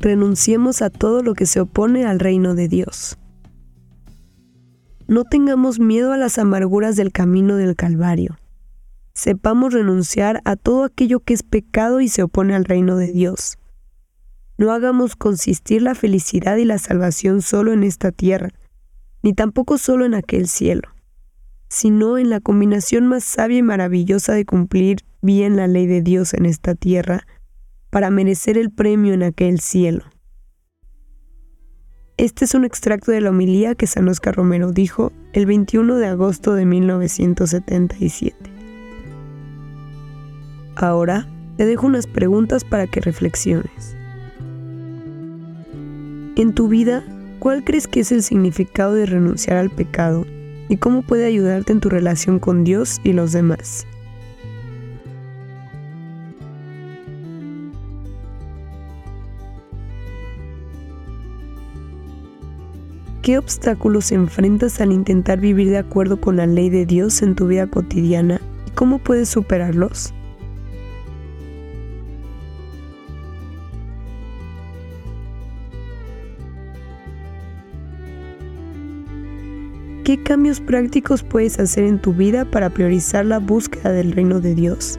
Renunciemos a todo lo que se opone al reino de Dios. No tengamos miedo a las amarguras del camino del Calvario. Sepamos renunciar a todo aquello que es pecado y se opone al reino de Dios. No hagamos consistir la felicidad y la salvación solo en esta tierra, ni tampoco solo en aquel cielo, sino en la combinación más sabia y maravillosa de cumplir bien la ley de Dios en esta tierra, para merecer el premio en aquel cielo. Este es un extracto de la homilía que San Oscar Romero dijo el 21 de agosto de 1977. Ahora te dejo unas preguntas para que reflexiones. En tu vida, ¿cuál crees que es el significado de renunciar al pecado y cómo puede ayudarte en tu relación con Dios y los demás? ¿Qué obstáculos enfrentas al intentar vivir de acuerdo con la ley de Dios en tu vida cotidiana y cómo puedes superarlos? ¿Qué cambios prácticos puedes hacer en tu vida para priorizar la búsqueda del reino de Dios?